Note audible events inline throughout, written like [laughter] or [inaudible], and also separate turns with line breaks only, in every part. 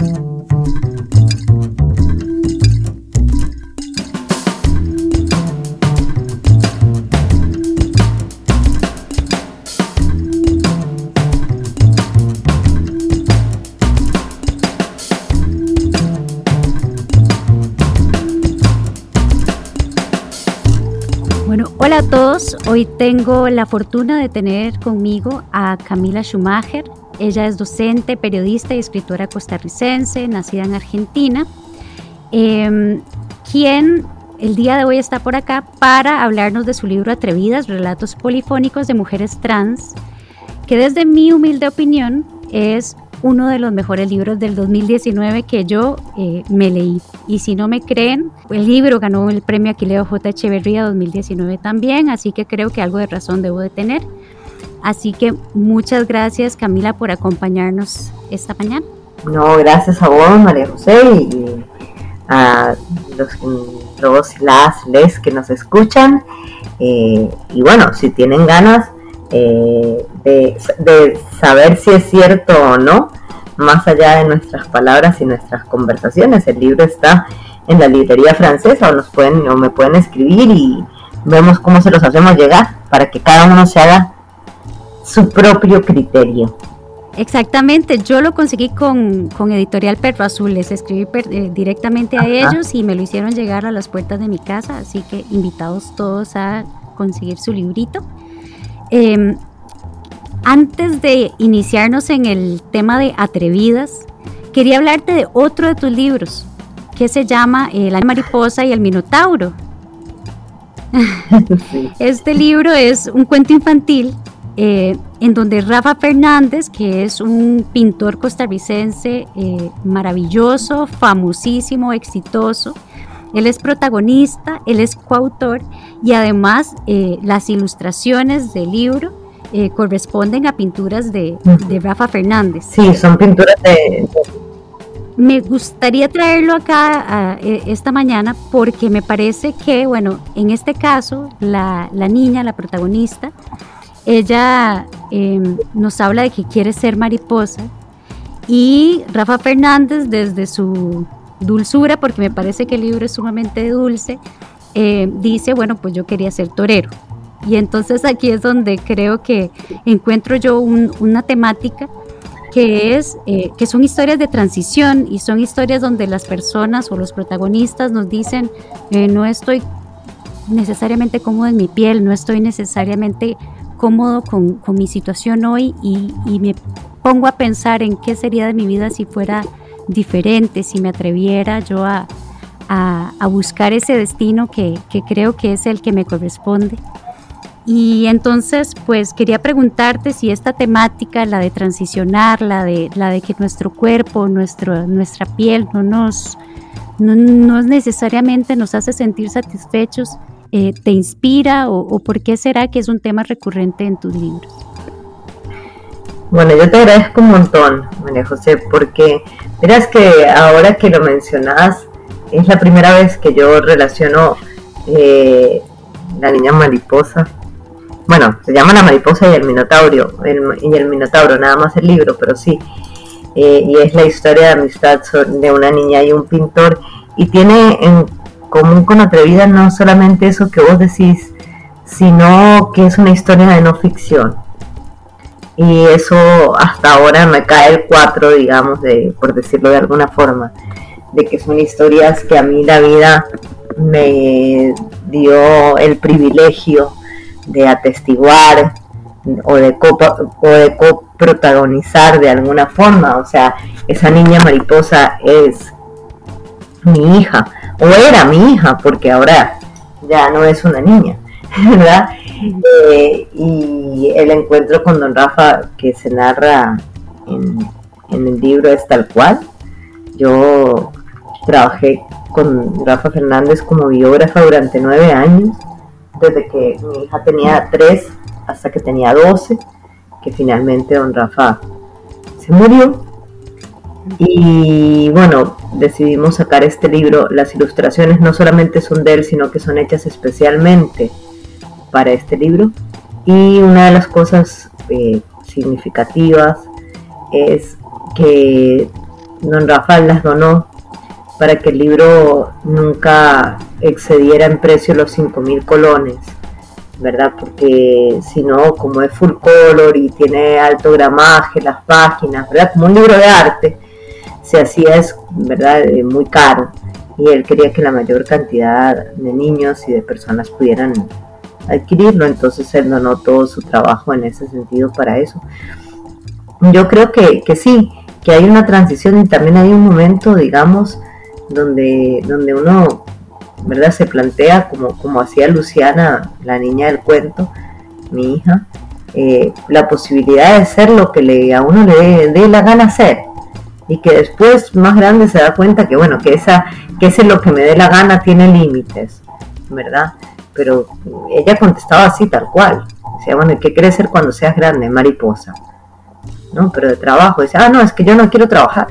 Hola a todos, hoy tengo la fortuna de tener conmigo a Camila Schumacher. Ella es docente, periodista y escritora costarricense, nacida en Argentina, em, quien el día de hoy está por acá para hablarnos de su libro Atrevidas, Relatos Polifónicos de Mujeres Trans, que desde mi humilde opinión es uno de los mejores libros del 2019 que yo eh, me leí. Y si no me creen, el libro ganó el premio Aquileo J. Echeverría 2019 también, así que creo que algo de razón debo de tener. Así que muchas gracias Camila por acompañarnos esta mañana.
No, gracias a vos María José y a los, los las les que nos escuchan. Eh, y bueno, si tienen ganas, eh, de, saber si es cierto o no, más allá de nuestras palabras y nuestras conversaciones. El libro está en la librería francesa o nos pueden o me pueden escribir y vemos cómo se los hacemos llegar para que cada uno se haga su propio criterio.
Exactamente, yo lo conseguí con, Editorial Perro Azul, les escribí eh, directamente a ellos y me lo hicieron llegar a las puertas de mi casa, así que invitados todos a conseguir su librito. Em, antes de iniciarnos en el tema de atrevidas, quería hablarte de otro de tus libros, que se llama eh, La mariposa y el minotauro. [laughs] Este libro es un cuento infantil eh, en donde Rafa Fernández, que es un pintor costarricense eh, maravilloso, famosísimo, exitoso, él es protagonista, él es coautor y además eh, las ilustraciones del libro eh, corresponden a pinturas de, Rafa Fernández.
Sí, son pinturas de...
Me gustaría traerlo acá e, esta mañana porque me parece que, bueno, en este caso, la, niña, la protagonista, ella em, nos habla de que quiere ser mariposa y Rafa Fernández desde su dulzura, porque me parece que el libro es sumamente dulce, eh, dice, bueno, pues yo quería ser torero. Y entonces aquí es donde creo que encuentro yo una temática que es eh, que son historias de transición y son historias donde las personas o los protagonistas nos dicen eh, no estoy necesariamente cómodo en mi piel, no estoy necesariamente cómodo con, con mi situación hoy y, y, me pongo a pensar en qué sería de mi vida si fuera diferente, si me atreviera yo a, buscar ese destino que, creo que es el que me corresponde. Y entonces, pues quería preguntarte si esta temática, la de transicionar, la de, la de que nuestro cuerpo, nuestro, nuestra piel no nos, no, necesariamente nos hace sentir satisfechos, eh, ¿te inspira o, por qué será que es un tema recurrente en tus libros?
Bueno, yo te agradezco un montón, María José, porque verás que ahora que lo mencionas, es la primera vez que yo relaciono eh, la niña mariposa. Bueno, se llama La mariposa y el minotauro, y el minotauro, nada más el libro, pero sí. Eh, y es la historia de amistad de una niña y un pintor. Y tiene en común con Atrevida no solamente eso que vos decís, sino que es una historia de no ficción y eso hasta ahora me cae el 4, digamos, de, por decirlo de alguna forma, de que son historias que a mí la vida me dio el privilegio de atestiguar o de, o de coprotagonizar de alguna forma. O sea, esa niña mariposa es mi hija, o era mi hija, porque ahora ya no es una niña, [laughs] ¿verdad? Eh, y el encuentro con don Rafa que se narra en, el libro es tal cual. Yo trabajé con Rafa Fernández como biógrafa durante nueve años, desde que mi hija tenía tres hasta que tenía doce, que finalmente don Rafa se murió. Y bueno, decidimos sacar este libro. Las ilustraciones no solamente son de él, sino que son hechas especialmente para este libro. Y una de las cosas eh, significativas es que don Rafael las donó para que el libro nunca excediera en precio los 5.000 colones, ¿verdad? Porque si no, como es full color y tiene alto gramaje, las páginas, ¿verdad? Como un libro de arte, se hacía, es, ¿verdad? Eh, muy caro. Y él quería que la mayor cantidad de niños y de personas pudieran adquirirlo, entonces él donó todo su trabajo en ese sentido para eso. Yo creo que, que sí, que hay una transición y también hay un momento, digamos, donde, donde uno ¿verdad? se plantea, como, como hacía Luciana, la niña del cuento, mi hija, eh, la posibilidad de ser lo que le, a uno le dé la gana hacer y que después más grande se da cuenta que bueno que esa que ese lo que me dé la gana tiene límites verdad pero ella contestaba así tal cual. Decía bueno qué quieres ser cuando seas grande mariposa no pero de trabajo dice ah no es que yo no quiero trabajar.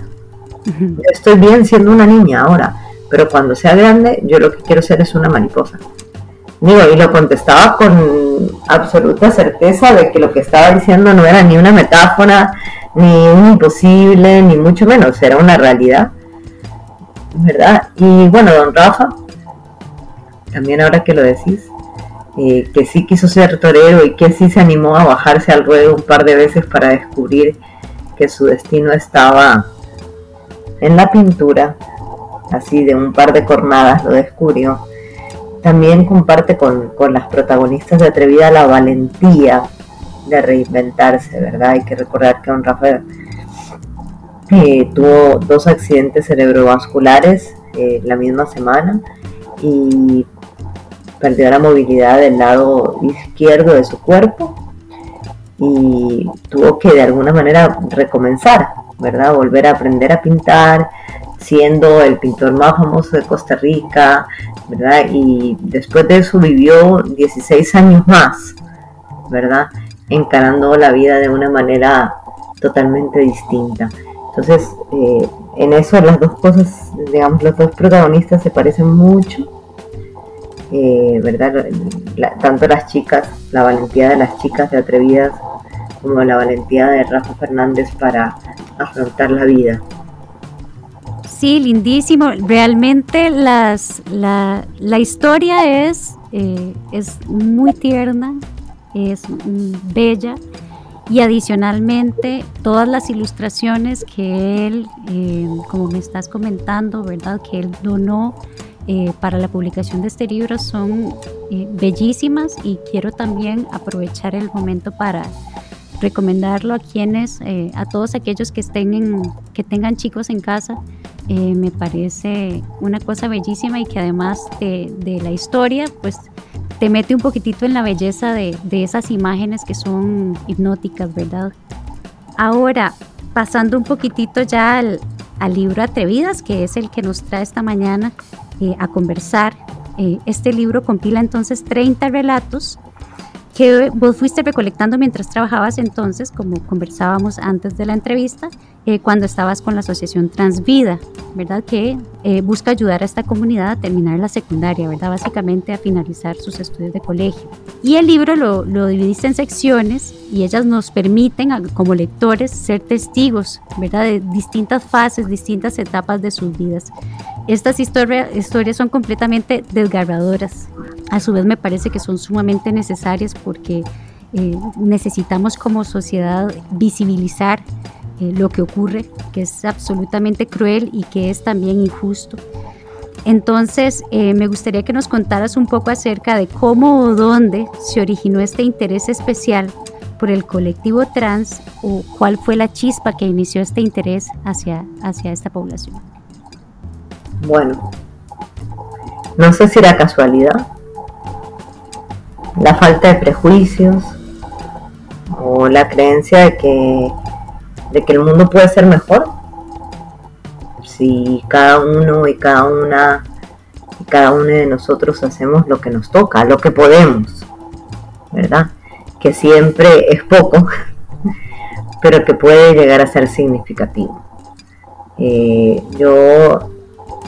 Estoy bien siendo una niña ahora, pero cuando sea grande, yo lo que quiero ser es una mariposa. Digo, y lo contestaba con absoluta certeza de que lo que estaba diciendo no era ni una metáfora, ni un imposible, ni mucho menos, era una realidad. ¿Verdad? Y bueno, don Rafa, también ahora que lo decís, eh, que sí quiso ser torero y que sí se animó a bajarse al ruedo un par de veces para descubrir que su destino estaba en la pintura, así de un par de cornadas lo descubrió, también comparte con, las protagonistas de Atrevida la valentía de reinventarse, ¿verdad? Hay que recordar que don Rafael eh, tuvo dos accidentes cerebrovasculares eh, la misma semana y perdió la movilidad del lado izquierdo de su cuerpo y tuvo que de alguna manera recomenzar ¿verdad? Volver a aprender a pintar, siendo el pintor más famoso de Costa Rica, ¿verdad? Y después de eso vivió 16 años más, ¿verdad? Encarando la vida de una manera totalmente distinta. Entonces, eh, en eso las dos cosas, digamos, los dos protagonistas se parecen mucho, eh, ¿verdad? tanto las chicas, la valentía de las chicas de Atrevidas, como la valentía de Rafa Fernández para afrontar la vida.
Sí, lindísimo. Realmente las, la, historia es, eh, es muy tierna, es bella y adicionalmente todas las ilustraciones que él, eh, como me estás comentando, ¿verdad? Que él donó eh, para la publicación de este libro son bellísimas y quiero también aprovechar el momento para recomendarlo a quienes, eh, a todos aquellos que, estén en, que tengan chicos en casa. Eh, me parece una cosa bellísima y que además de, de, la historia, pues te mete un poquitito en la belleza de, de esas imágenes que son hipnóticas, ¿verdad? Ahora, pasando un poquitito ya al, al, libro Atrevidas, que es el que nos trae esta mañana eh, a conversar. este libro compila entonces 30 relatos que vos fuiste recolectando mientras trabajabas entonces, como conversábamos antes de la entrevista, eh, cuando estabas con la asociación Transvida, ¿verdad? Que eh, busca ayudar a esta comunidad a terminar la secundaria, ¿verdad? Básicamente a finalizar sus estudios de colegio. Y el libro lo, lo dividiste en secciones y ellas nos permiten como lectores ser testigos, ¿verdad? De distintas fases, distintas etapas de sus vidas. Estas historias son completamente desgarradoras. A su vez me parece que son sumamente necesarias porque eh, necesitamos como sociedad visibilizar eh, lo que ocurre, que es absolutamente cruel y que es también injusto. Entonces, eh, me gustaría que nos contaras un poco acerca de cómo o dónde se originó este interés especial por el colectivo trans o cuál fue la chispa que inició este interés hacia, hacia esta población.
Bueno, no sé si era casualidad, la falta de prejuicios o la creencia de que, de que el mundo puede ser mejor si cada uno y cada una y cada uno de nosotros hacemos lo que nos toca, lo que podemos, ¿verdad? Que siempre es poco, [laughs] pero que puede llegar a ser significativo. Eh, yo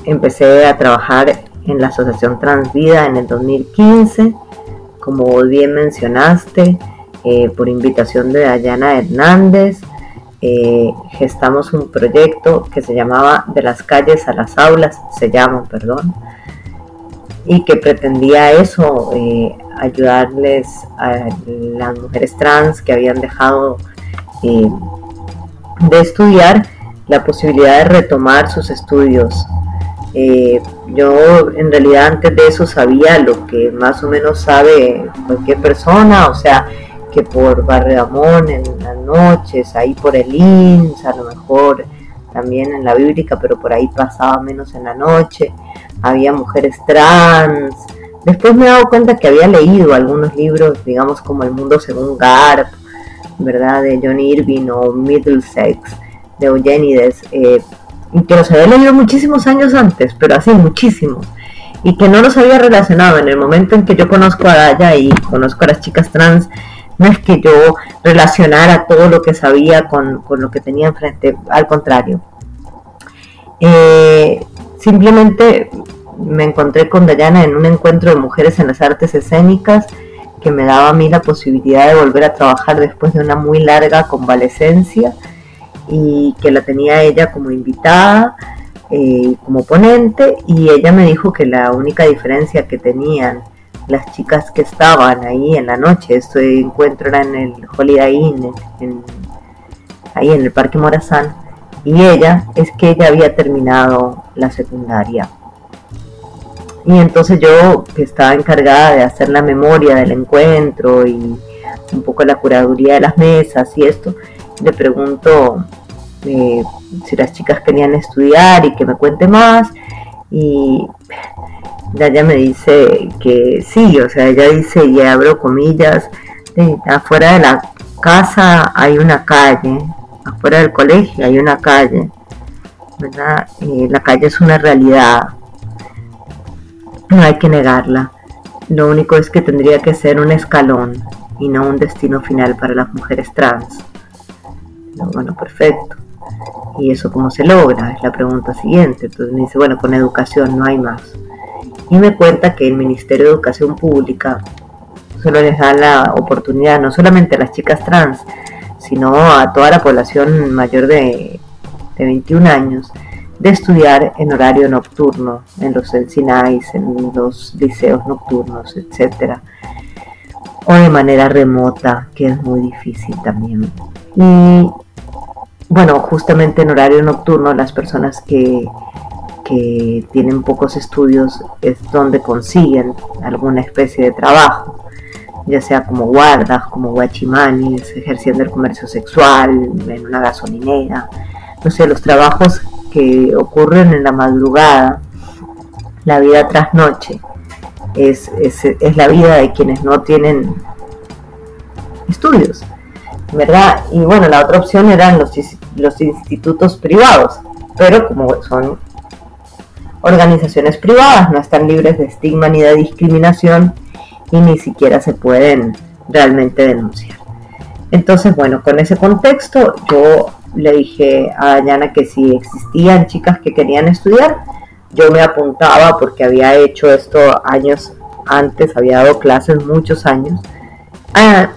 empecé a trabajar en la Asociación Transvida en el 2015, como bien mencionaste, eh, por invitación de Dayana Hernández, eh, gestamos un proyecto que se llamaba De las calles a las aulas, se llama, perdón, y que pretendía eso, eh, ayudarles a las mujeres trans que habían dejado eh, de estudiar la posibilidad de retomar sus estudios. yo en realidad antes de eso sabía lo que más o menos sabe cualquier persona, o sea, que por Barreamón en las noches, ahí por el INS, a lo mejor también en la bíblica, pero por ahí pasaba menos en la noche, había mujeres trans. Después me he dado cuenta que había leído algunos libros, digamos como El mundo según Garp, ¿verdad? De John Irving o Middlesex, de Eugenides, eh, que los había leído muchísimos años antes, pero así muchísimos, y que no los había relacionado en el momento en que yo conozco a Daya y conozco a las chicas trans no es que yo relacionara todo lo que sabía con, lo que tenía enfrente, al contrario. Eh, simplemente me encontré con Dayana en un encuentro de mujeres en las artes escénicas que me daba a mí la posibilidad de volver a trabajar después de una muy larga convalecencia y que la tenía ella como invitada, eh, como ponente, y ella me dijo que la única diferencia que tenían las chicas que estaban ahí en la noche, este encuentro era en el Holiday Inn, ahí en el Parque Morazán, y ella es que ella había terminado la secundaria. Y entonces yo, que estaba encargada de hacer la memoria del encuentro y un poco la curaduría de las mesas y esto, le pregunto eh, si las chicas querían estudiar y que me cuente más. Y ella me dice que sí, o sea, ella dice, y abro comillas, afuera de la casa hay una calle, afuera del colegio hay una calle, ¿verdad? la calle es una realidad, no hay que negarla. Lo único es que tendría que ser un escalón y no un destino final para las mujeres trans. Bueno, perfecto. ¿Y eso cómo se logra? Es la pregunta siguiente. Entonces me dice, bueno, con educación no hay más y me cuenta que el Ministerio de Educación Pública solo les da la oportunidad no solamente a las chicas trans, sino a toda la población mayor de, 21 años de estudiar en horario nocturno, en los Encinais, en los liceos nocturnos, etcétera, o de manera remota, que es muy difícil también. Y bueno, justamente en horario nocturno las personas que que tienen pocos estudios es donde consiguen alguna especie de trabajo, ya sea como guardas, como guachimanis, ejerciendo el comercio sexual, en una gasolinera, no sé, los trabajos que ocurren en la madrugada, la vida tras noche, es, es, la vida de quienes no tienen estudios, ¿verdad? Y bueno, la otra opción eran los, los institutos privados, pero como son organizaciones privadas no están libres de estigma ni de discriminación y ni siquiera se pueden realmente denunciar. Entonces, bueno, con ese contexto yo le dije a Dayana que si existían chicas que querían estudiar, yo me apuntaba porque había hecho esto años antes, había dado clases muchos años, a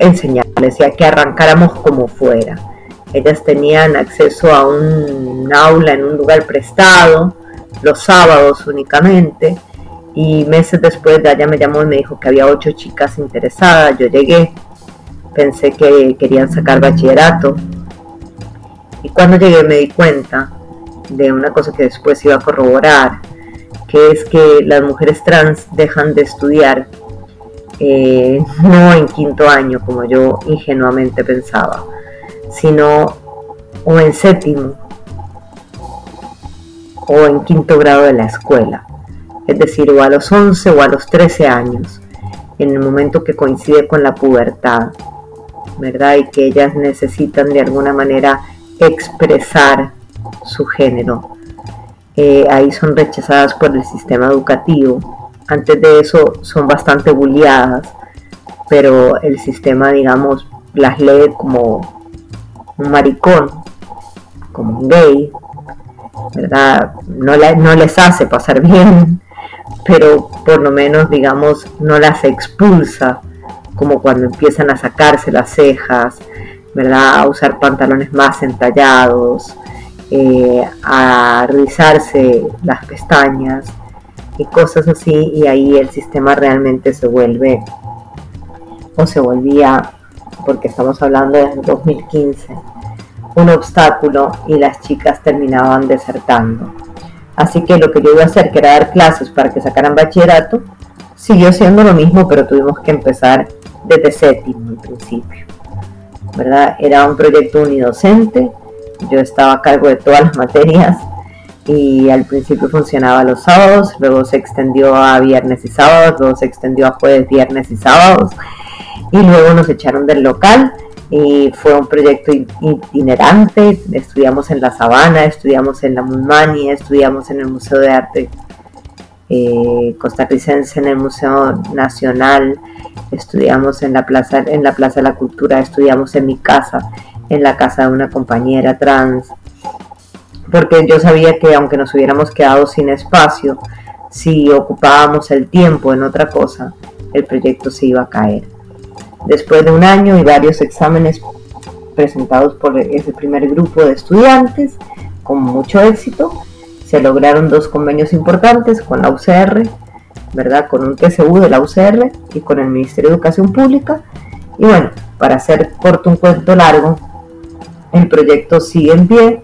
enseñarles y a que arrancáramos como fuera. Ellas tenían acceso a un aula en un lugar prestado, los sábados únicamente. Y meses después de ella me llamó y me dijo que había ocho chicas interesadas. Yo llegué, pensé que querían sacar bachillerato. Y cuando llegué me di cuenta de una cosa que después iba a corroborar, que es que las mujeres trans dejan de estudiar eh, no en quinto año como yo ingenuamente pensaba, sino o en séptimo o en quinto grado de la escuela, es decir, o a los 11 o a los 13 años, en el momento que coincide con la pubertad, ¿verdad? Y que ellas necesitan de alguna manera expresar su género. Eh, ahí son rechazadas por el sistema educativo. Antes de eso son bastante bulliadas, pero el sistema, digamos, las lee como un maricón, como un gay, ¿verdad? No, no les hace pasar [laughs] bien, pero por lo menos, digamos, no las expulsa, como cuando empiezan a sacarse las cejas, ¿verdad? A usar pantalones más entallados, eh, a rizarse las pestañas y cosas así, y ahí el sistema realmente se vuelve o se volvía, porque estamos hablando desde 2015, un obstáculo y las chicas terminaban desertando. Así que lo que yo iba a hacer, que era dar clases para que sacaran bachillerato, siguió siendo lo mismo, pero tuvimos que empezar desde séptimo en principio. ¿verdad? Era un proyecto unidocente, yo estaba a cargo de todas las materias y al principio funcionaba los sábados, luego se extendió a viernes y sábados, luego se extendió a jueves, viernes y sábados y luego nos echaron del local y fue un proyecto itinerante, estudiamos en la Sabana, estudiamos en la Mulmani, estudiamos en el Museo de Arte eh, costarricense, en el Museo Nacional, estudiamos en la, plaza, en la Plaza de la Cultura, estudiamos en mi casa, en la casa de una compañera trans, porque yo sabía que aunque nos hubiéramos quedado sin espacio, si ocupábamos el tiempo en otra cosa, el proyecto se iba a caer. Después de un año y varios exámenes presentados por ese primer grupo de estudiantes, con mucho éxito, se lograron dos convenios importantes con la UCR, ¿verdad? Con un TCU de la UCR y con el Ministerio de Educación Pública. Y bueno, para hacer corto un cuento largo, el proyecto sigue en pie,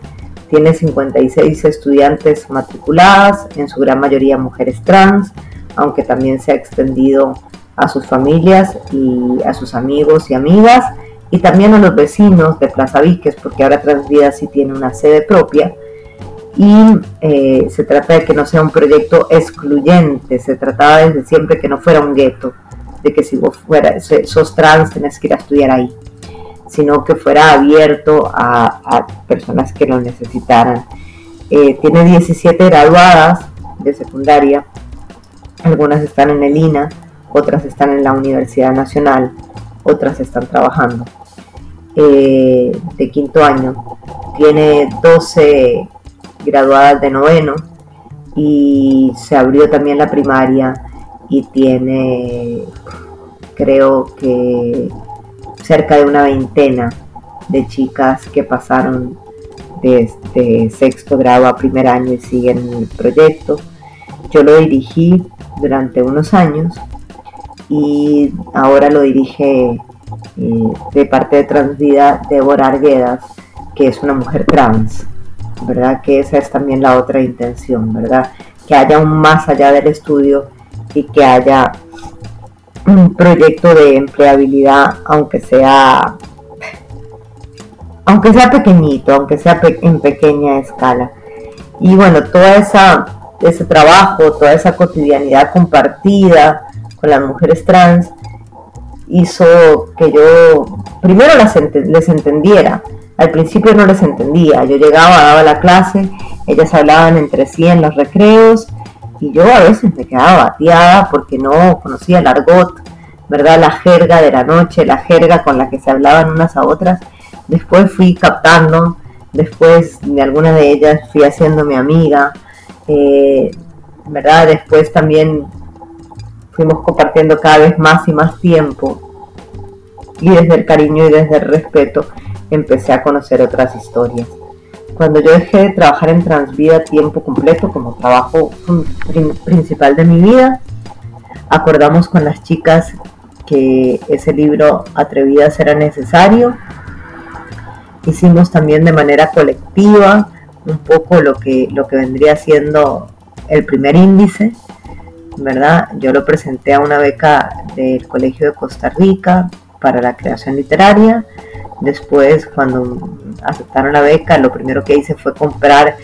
tiene 56 estudiantes matriculadas, en su gran mayoría mujeres trans, aunque también se ha extendido a sus familias y a sus amigos y amigas, y también a los vecinos de Plaza Víquez, porque ahora Transvida sí tiene una sede propia, y eh, se trata de que no sea un proyecto excluyente, se trataba desde siempre que no fuera un gueto, de que si vos fuera, sos trans tenés que ir a estudiar ahí, sino que fuera abierto a, personas que lo necesitaran. Eh, tiene 17 graduadas de secundaria, algunas están en el INA, otras están en la Universidad Nacional, otras están trabajando. Eh, de quinto año, tiene 12 graduadas de noveno y se abrió también la primaria y tiene creo que cerca de una veintena de chicas que pasaron desde sexto grado a primer año y siguen el proyecto. Yo lo dirigí durante unos años y ahora lo dirige eh, de parte de Transvida Débora Arguedas, que es una mujer trans. ¿verdad? Que esa es también la otra intención, ¿verdad? Que haya un más allá del estudio y que haya un proyecto de empleabilidad, aunque sea aunque sea pequeñito, aunque sea en pequeña escala. Y bueno, toda esa ese trabajo, toda esa cotidianidad compartida con las mujeres trans hizo que yo primero las les entendiera, al principio no les entendía, yo llegaba, daba la clase, ellas hablaban entre sí en los recreos y yo a veces me quedaba bateada porque no conocía el argot, ¿verdad? La jerga de la noche, la jerga con la que se hablaban unas a otras. Después fui captando, después de alguna de ellas fui haciéndome amiga, eh, ¿verdad? Después también fuimos compartiendo cada vez más y más tiempo y desde el cariño y desde el respeto empecé a conocer otras historias. Cuando yo dejé de trabajar en Transvida tiempo completo como trabajo principal de mi vida, acordamos con las chicas que ese libro Atrevidas era necesario. Hicimos también de manera colectiva un poco lo que, lo que vendría siendo el primer índice, ¿verdad? Yo lo presenté a una beca del Colegio de Costa Rica para la creación literaria Después, cuando aceptaron la beca, lo primero que hice fue comprar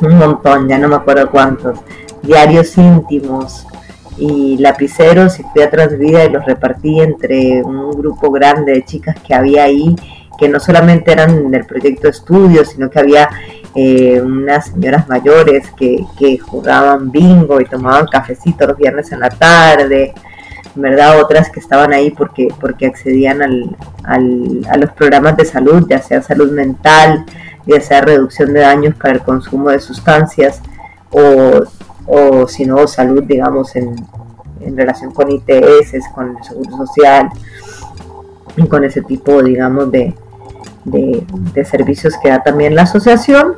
un montón, ya no me acuerdo cuántos, diarios íntimos y lapiceros y fui a Transvida y los repartí entre un grupo grande de chicas que había ahí, que no solamente eran del proyecto estudio, sino que había eh, unas señoras mayores que, que jugaban bingo y tomaban cafecito los viernes en la tarde, ¿verdad? Otras que estaban ahí porque, porque accedían al, a los programas de salud, ya sea salud mental, ya sea reducción de daños para el consumo de sustancias o, o si no, salud, digamos, en, en relación con ITS, con el Seguro Social y con ese tipo, digamos, de, de, servicios que da también la asociación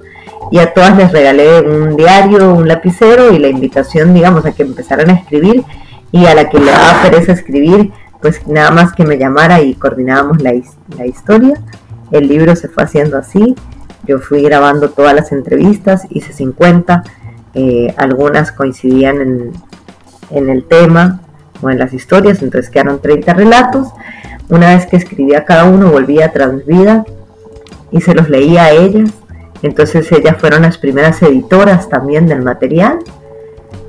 y a todas les regalé un diario, un lapicero y la invitación, digamos, a que empezaran a escribir y a la que le daba pereza escribir, pues nada más que me llamara y coordinábamos la, la historia. El libro se fue haciendo así, yo fui grabando todas las entrevistas, hice 50, eh, algunas coincidían en, en el tema o en las historias, entonces quedaron 30 relatos. Una vez que escribía cada uno, volvía a Transvida y se los leía a ellas. Entonces ellas fueron las primeras editoras también del material,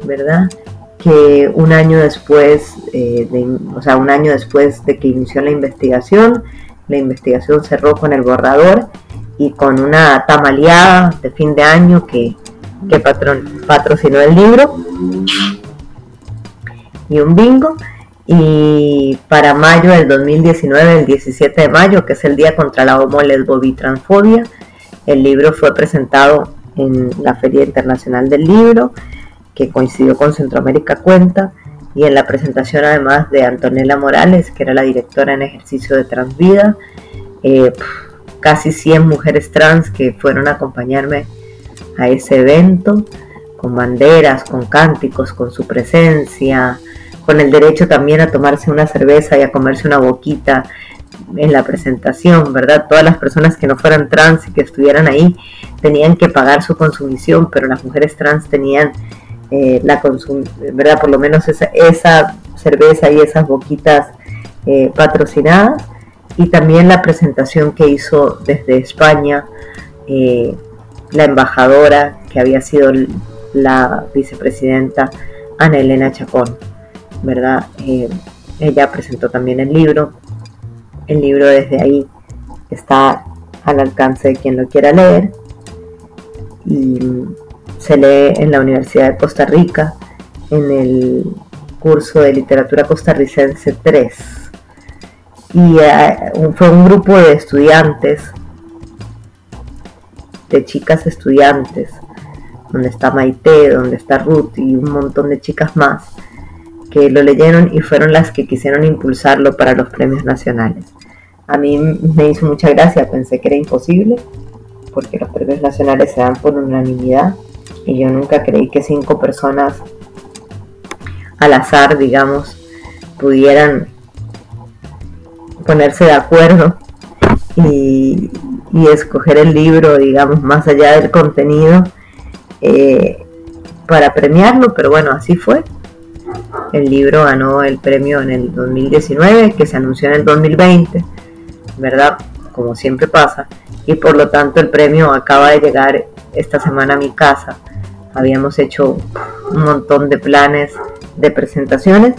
¿verdad? Que un año después, eh, de, o sea, un año después de que inició la investigación, la investigación cerró con el borrador y con una tamaleada de fin de año que, que patrocinó el libro y un bingo. Y para mayo del 2019, el 17 de mayo, que es el Día contra la Homo, Lesbo, Transfobia, el libro fue presentado en la Feria Internacional del Libro, que coincidió con Centroamérica Cuenta, y en la presentación además de Antonella Morales, que era la directora en ejercicio de Transvida, eh, casi 100 mujeres trans que fueron a acompañarme a ese evento, con banderas, con cánticos, con su presencia, con el derecho también a tomarse una cerveza y a comerse una boquita en la presentación, ¿verdad? Todas las personas que no fueran trans y que estuvieran ahí tenían que pagar su consumición, pero las mujeres trans tenían eh, la consum ¿verdad? Por lo menos esa, esa cerveza y esas boquitas eh, patrocinadas y también la presentación que hizo desde España eh, la embajadora que había sido la vicepresidenta Ana Elena Chacón. ¿Verdad? Eh, ella presentó también el libro. El libro desde ahí está al alcance de quien lo quiera leer y se lee en la Universidad de Costa Rica en el curso de literatura costarricense 3 y eh, fue un grupo de estudiantes de chicas estudiantes donde está Maite, donde está Ruth y un montón de chicas más lo leyeron y fueron las que quisieron impulsarlo para los premios nacionales. A mí me hizo mucha gracia, pensé que era imposible, porque los premios nacionales se dan por unanimidad y yo nunca creí que cinco personas al azar, digamos, pudieran ponerse de acuerdo y, escoger el libro, digamos, más allá del contenido eh, para premiarlo, pero bueno, así fue. El libro ganó el premio en el 2019, que se anunció en el 2020, ¿verdad? Como siempre pasa. Y por lo tanto el premio acaba de llegar esta semana a mi casa. Habíamos hecho un montón de planes de presentaciones,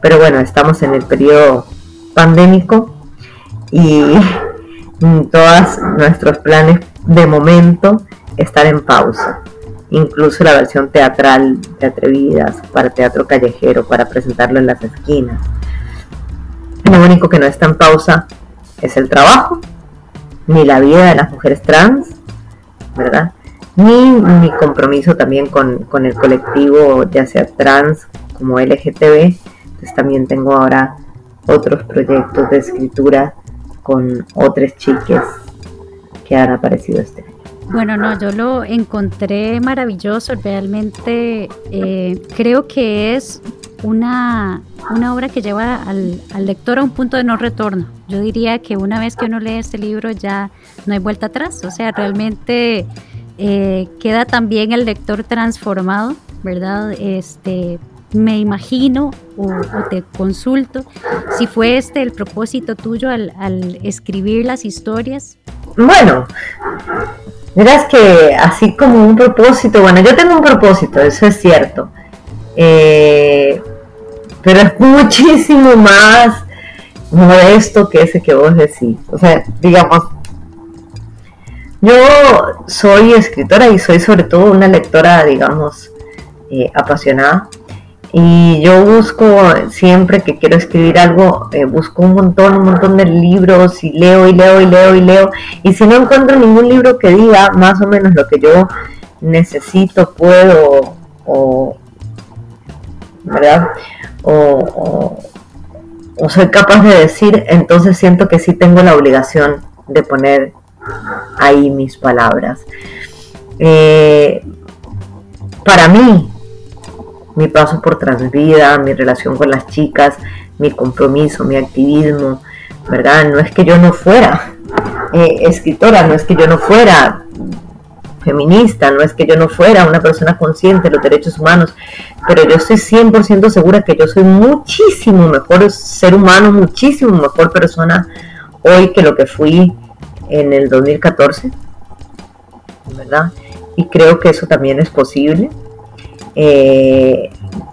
pero bueno, estamos en el periodo pandémico y [laughs] todos nuestros planes de momento están en pausa incluso la versión teatral de Atrevidas para teatro callejero, para presentarlo en las esquinas. Lo único que no está en pausa es el trabajo, ni la vida de las mujeres trans, ¿verdad? Ni mi compromiso también con, el colectivo, ya sea trans como LGTB. Entonces también tengo ahora otros proyectos de escritura con otras chicas que han aparecido este año.
Bueno, no, yo lo encontré maravilloso, realmente eh, creo que es una, una obra que lleva al, lector a un punto de no retorno. Yo diría que una vez que uno lee este libro ya no hay vuelta atrás, o sea, realmente eh, queda también el lector transformado, ¿verdad? Este, me imagino o, te consulto si fue este el propósito tuyo al, al escribir las historias.
Bueno, Verás que así como un propósito, bueno, yo tengo un propósito, eso es cierto, eh, pero es [laughs] muchísimo más modesto que ese que vos decís. O sea, digamos, yo soy escritora y soy sobre todo una lectora, digamos, eh, apasionada. Y yo busco, siempre que quiero escribir algo, eh, busco un montón, un montón de libros y leo y leo y leo y leo. Y si no encuentro ningún libro que diga más o menos lo que yo necesito, puedo, o, ¿verdad? O, o soy capaz de decir, entonces siento que sí tengo la obligación de poner ahí mis palabras. Eh, para mí, mi paso por Transvida, mi relación con las chicas, mi compromiso, mi activismo, ¿verdad? No es que yo no fuera eh, escritora, no es que yo no fuera feminista, no es que yo no fuera una persona consciente de los derechos humanos, pero yo estoy 100% segura que yo soy muchísimo mejor ser humano, muchísimo mejor persona hoy que lo que fui en el 2014, ¿verdad? Y creo que eso también es posible. Eh,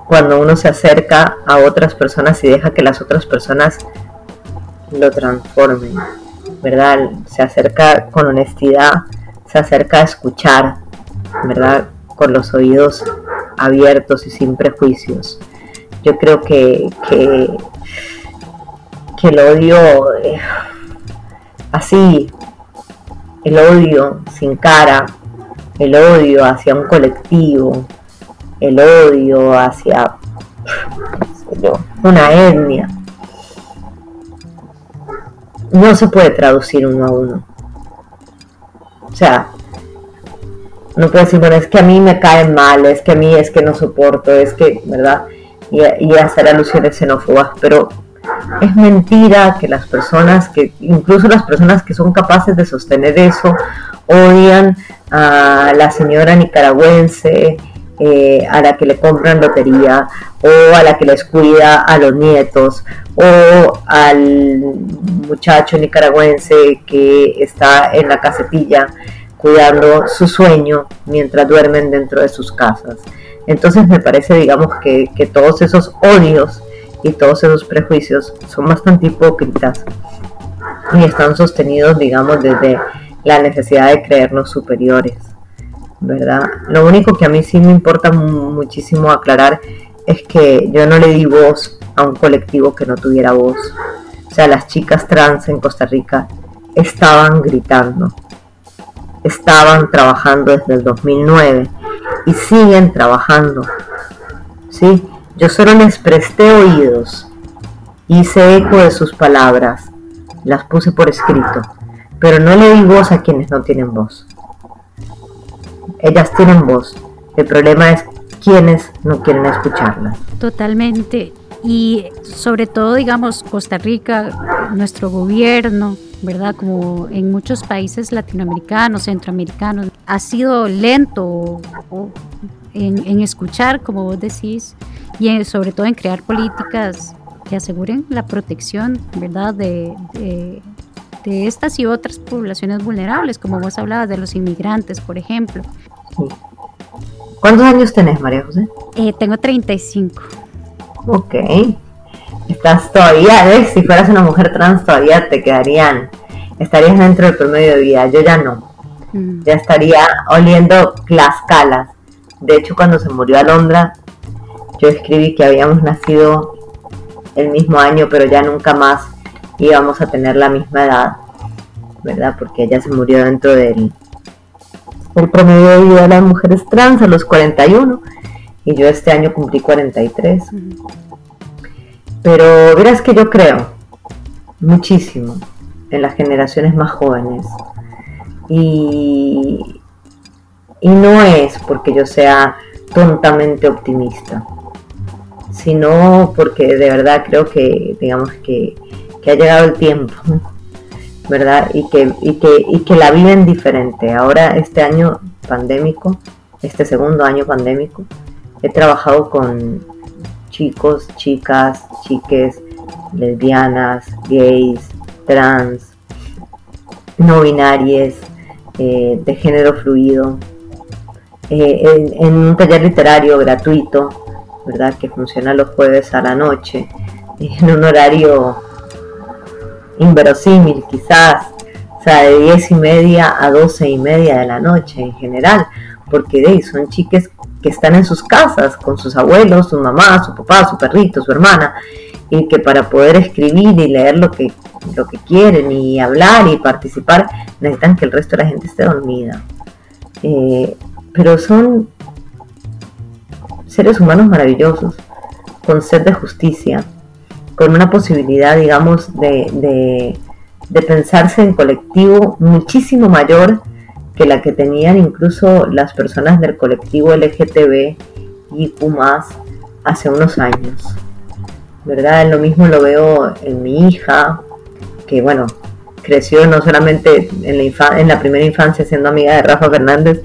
cuando uno se acerca a otras personas y deja que las otras personas lo transformen, ¿verdad? Se acerca con honestidad, se acerca a escuchar, ¿verdad? Con los oídos abiertos y sin prejuicios. Yo creo que, que, el odio, eh, así, el odio sin cara, el odio hacia un colectivo, el odio hacia una etnia, no se puede traducir uno a uno. O sea, no puede decir, bueno, es que a mí me caen mal, es que a mí es que no soporto, es que, ¿verdad? Y, y hacer alusiones xenófobas, pero es mentira que las personas, que incluso las personas que son capaces de sostener eso, odian a la señora nicaragüense, eh, a la que le compran lotería o a la que les cuida a los nietos o al muchacho nicaragüense que está en la casetilla cuidando su sueño mientras duermen dentro de sus casas. Entonces me parece, digamos, que, que todos esos odios y todos esos prejuicios son bastante hipócritas y están sostenidos, digamos, desde la necesidad de creernos superiores. ¿Verdad? Lo único que a mí sí me importa muchísimo aclarar es que yo no le di voz a un colectivo que no tuviera voz. O sea, las chicas trans en Costa Rica estaban gritando, estaban trabajando desde el 2009 y siguen trabajando. ¿sí? Yo solo les presté oídos, hice eco de sus palabras, las puse por escrito, pero no le di voz a quienes no tienen voz ellas tienen voz. El problema es quienes no quieren escucharlas.
Totalmente. Y sobre todo, digamos, Costa Rica, nuestro gobierno, ¿verdad? Como en muchos países latinoamericanos, centroamericanos, ha sido lento en, escuchar, como vos decís, y sobre todo en crear políticas que aseguren la protección, ¿verdad? De, de estas y otras poblaciones vulnerables, como vos hablabas de los inmigrantes, por ejemplo.
¿Cuántos años tenés, María José?
Eh, tengo 35.
Ok. Estás todavía, ¿ves? Si fueras una mujer trans, todavía te quedarían, estarías dentro del promedio de vida. Yo ya no. Mm. Ya estaría oliendo las calas. De hecho, cuando se murió Alondra, yo escribí que habíamos nacido el mismo año, pero ya nunca más íbamos a tener la misma edad, ¿verdad? Porque ella se murió dentro del el promedio de vida de las mujeres trans a los 41 y yo este año cumplí 43. Pero verás que yo creo muchísimo en las generaciones más jóvenes. Y, y no es porque yo sea tontamente optimista, sino porque de verdad creo que, digamos que, que ha llegado el tiempo ¿verdad? Y que, y que, y que la viven diferente. Ahora, este año pandémico, este segundo año pandémico, he trabajado con chicos, chicas, chiques, lesbianas, gays, trans, no binarias, eh, de género fluido, eh, en, en, un taller literario gratuito, ¿verdad? Que funciona los jueves a la noche, en un horario inverosímil quizás, o sea, de 10 y media a 12 y media de la noche en general, porque de son chiques que están en sus casas con sus abuelos, su mamá, su papá, su perrito, su hermana, y que para poder escribir y leer lo que, lo que quieren y hablar y participar, necesitan que el resto de la gente esté dormida. Eh, pero son seres humanos maravillosos, con sed de justicia, con una posibilidad, digamos, de, pensarse en colectivo muchísimo mayor que la que tenían incluso las personas del colectivo LGTB y Q hace unos años. ¿Verdad? Lo mismo lo veo en mi hija, que bueno, creció no solamente en la, en la primera infancia siendo amiga de Rafa Fernández,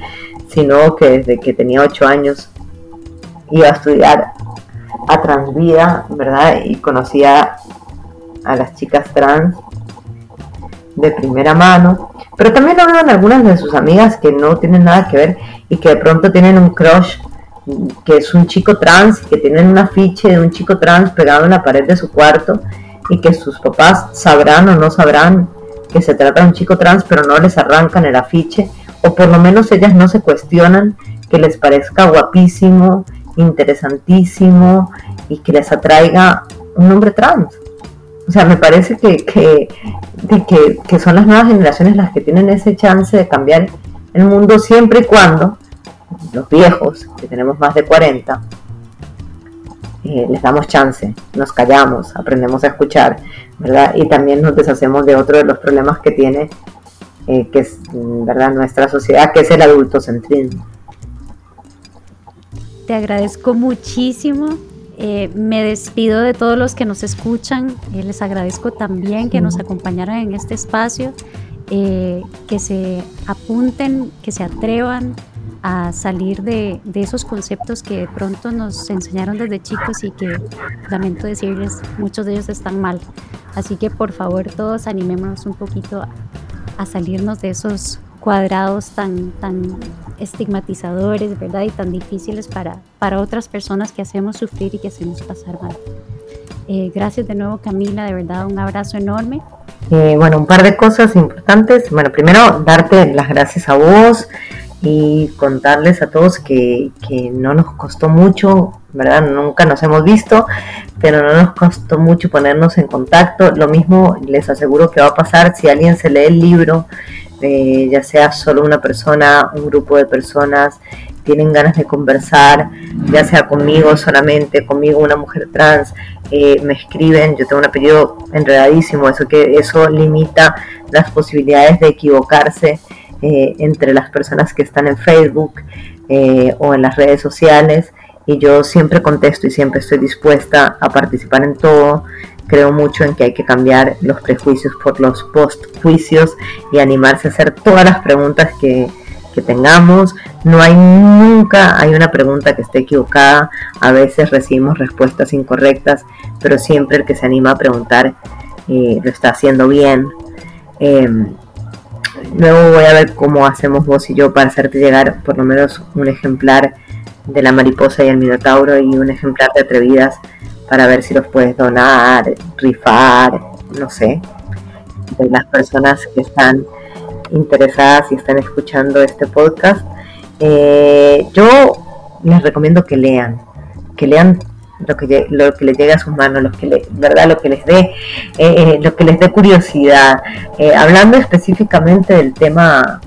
sino que desde que tenía 8 años iba a estudiar a Transvida, ¿verdad? Y conocía a las chicas trans de primera mano, pero también lo algunas de sus amigas que no tienen nada que ver y que de pronto tienen un crush que es un chico trans, que tienen un afiche de un chico trans pegado en la pared de su cuarto y que sus papás sabrán o no sabrán que se trata de un chico trans, pero no les arrancan el afiche, o por lo menos ellas no se cuestionan que les parezca guapísimo, interesantísimo y que les atraiga un hombre trans. O sea, me parece que, que, que, son las nuevas generaciones las que tienen ese chance de cambiar el mundo siempre y cuando los viejos, que tenemos más de 40, eh, les damos chance, nos callamos, aprendemos a escuchar, ¿verdad? Y también nos deshacemos de otro de los problemas que tiene, eh, que es, ¿verdad?, nuestra sociedad, que es el adultocentrismo.
Te agradezco muchísimo eh, me despido de todos los que nos escuchan. Eh, les agradezco también que nos acompañaran en este espacio, eh, que se apunten, que se atrevan a salir de, esos conceptos que de pronto nos enseñaron desde chicos y que lamento decirles, muchos de ellos están mal. Así que por favor todos animémonos un poquito a, a salirnos de esos cuadrados tan, tan estigmatizadores, ¿verdad? Y tan difíciles para, para otras personas que hacemos sufrir y que hacemos pasar mal. Eh, gracias de nuevo Camila, de verdad un abrazo enorme.
Eh, bueno, un par de cosas importantes. Bueno, primero darte las gracias a vos y contarles a todos que, que no nos costó mucho, ¿verdad? Nunca nos hemos visto, pero no nos costó mucho ponernos en contacto. Lo mismo les aseguro que va a pasar si alguien se lee el libro ya sea solo una persona, un grupo de personas, tienen ganas de conversar, ya sea conmigo solamente, conmigo una mujer trans, eh, me escriben, yo tengo un apellido enredadísimo, eso que eso limita las posibilidades de equivocarse eh, entre las personas que están en Facebook eh, o en las redes sociales y yo siempre contesto y siempre estoy dispuesta a participar en todo creo mucho en que hay que cambiar los prejuicios por los postjuicios y animarse a hacer todas las preguntas que, tengamos. No hay nunca, hay una pregunta que esté equivocada. A veces recibimos respuestas incorrectas, pero siempre el que se anima a preguntar eh, lo está haciendo bien. Em, luego voy a ver cómo hacemos vos y yo para hacerte llegar por lo menos un ejemplar de la mariposa y el minotauro y un ejemplar de atrevidas para ver si los puedes donar, rifar, no sé, de las personas que están interesadas y están escuchando este podcast. Eh, yo les recomiendo que lean, que lean lo que, lo que les llegue a sus manos, lo que le, verdad, lo que les dé, eh, eh, lo que les dé curiosidad. hablando específicamente del tema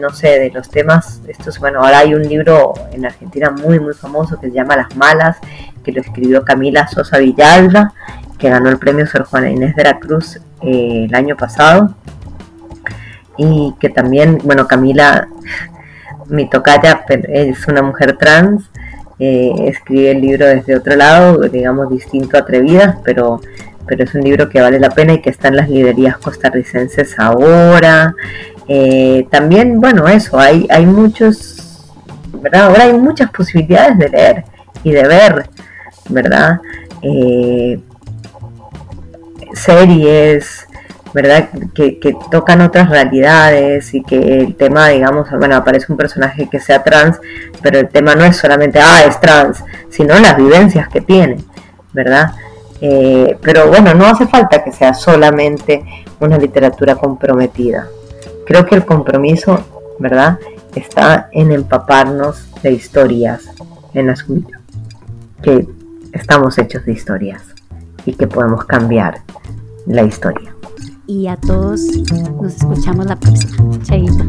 no sé, de los temas, estos, bueno, ahora hay un libro en Argentina muy, muy famoso que se llama Las Malas, que lo escribió Camila Sosa Villalba, que ganó el premio Sor Juana Inés de la Cruz eh, el año pasado. Y que también, bueno, Camila, [laughs] mi tocaya, es una mujer trans, eh, escribe el libro desde otro lado, digamos distinto a Atrevidas, pero pero es un libro que vale la pena y que está en las librerías costarricenses ahora. Eh, también, bueno, eso, hay, hay muchos, ¿verdad? Ahora hay muchas posibilidades de leer y de ver, ¿verdad? Eh, series, ¿verdad? Que, tocan otras realidades y que el tema, digamos, bueno, aparece un personaje que sea trans, pero el tema no es solamente, ah, es trans, sino las vivencias que tiene, ¿verdad? Eh, pero bueno, no hace falta que sea solamente una literatura comprometida. Creo que el compromiso, ¿verdad? Está en empaparnos de historias, en asumir que estamos hechos de historias y que podemos cambiar la historia.
Y a todos nos escuchamos la próxima. Chaito.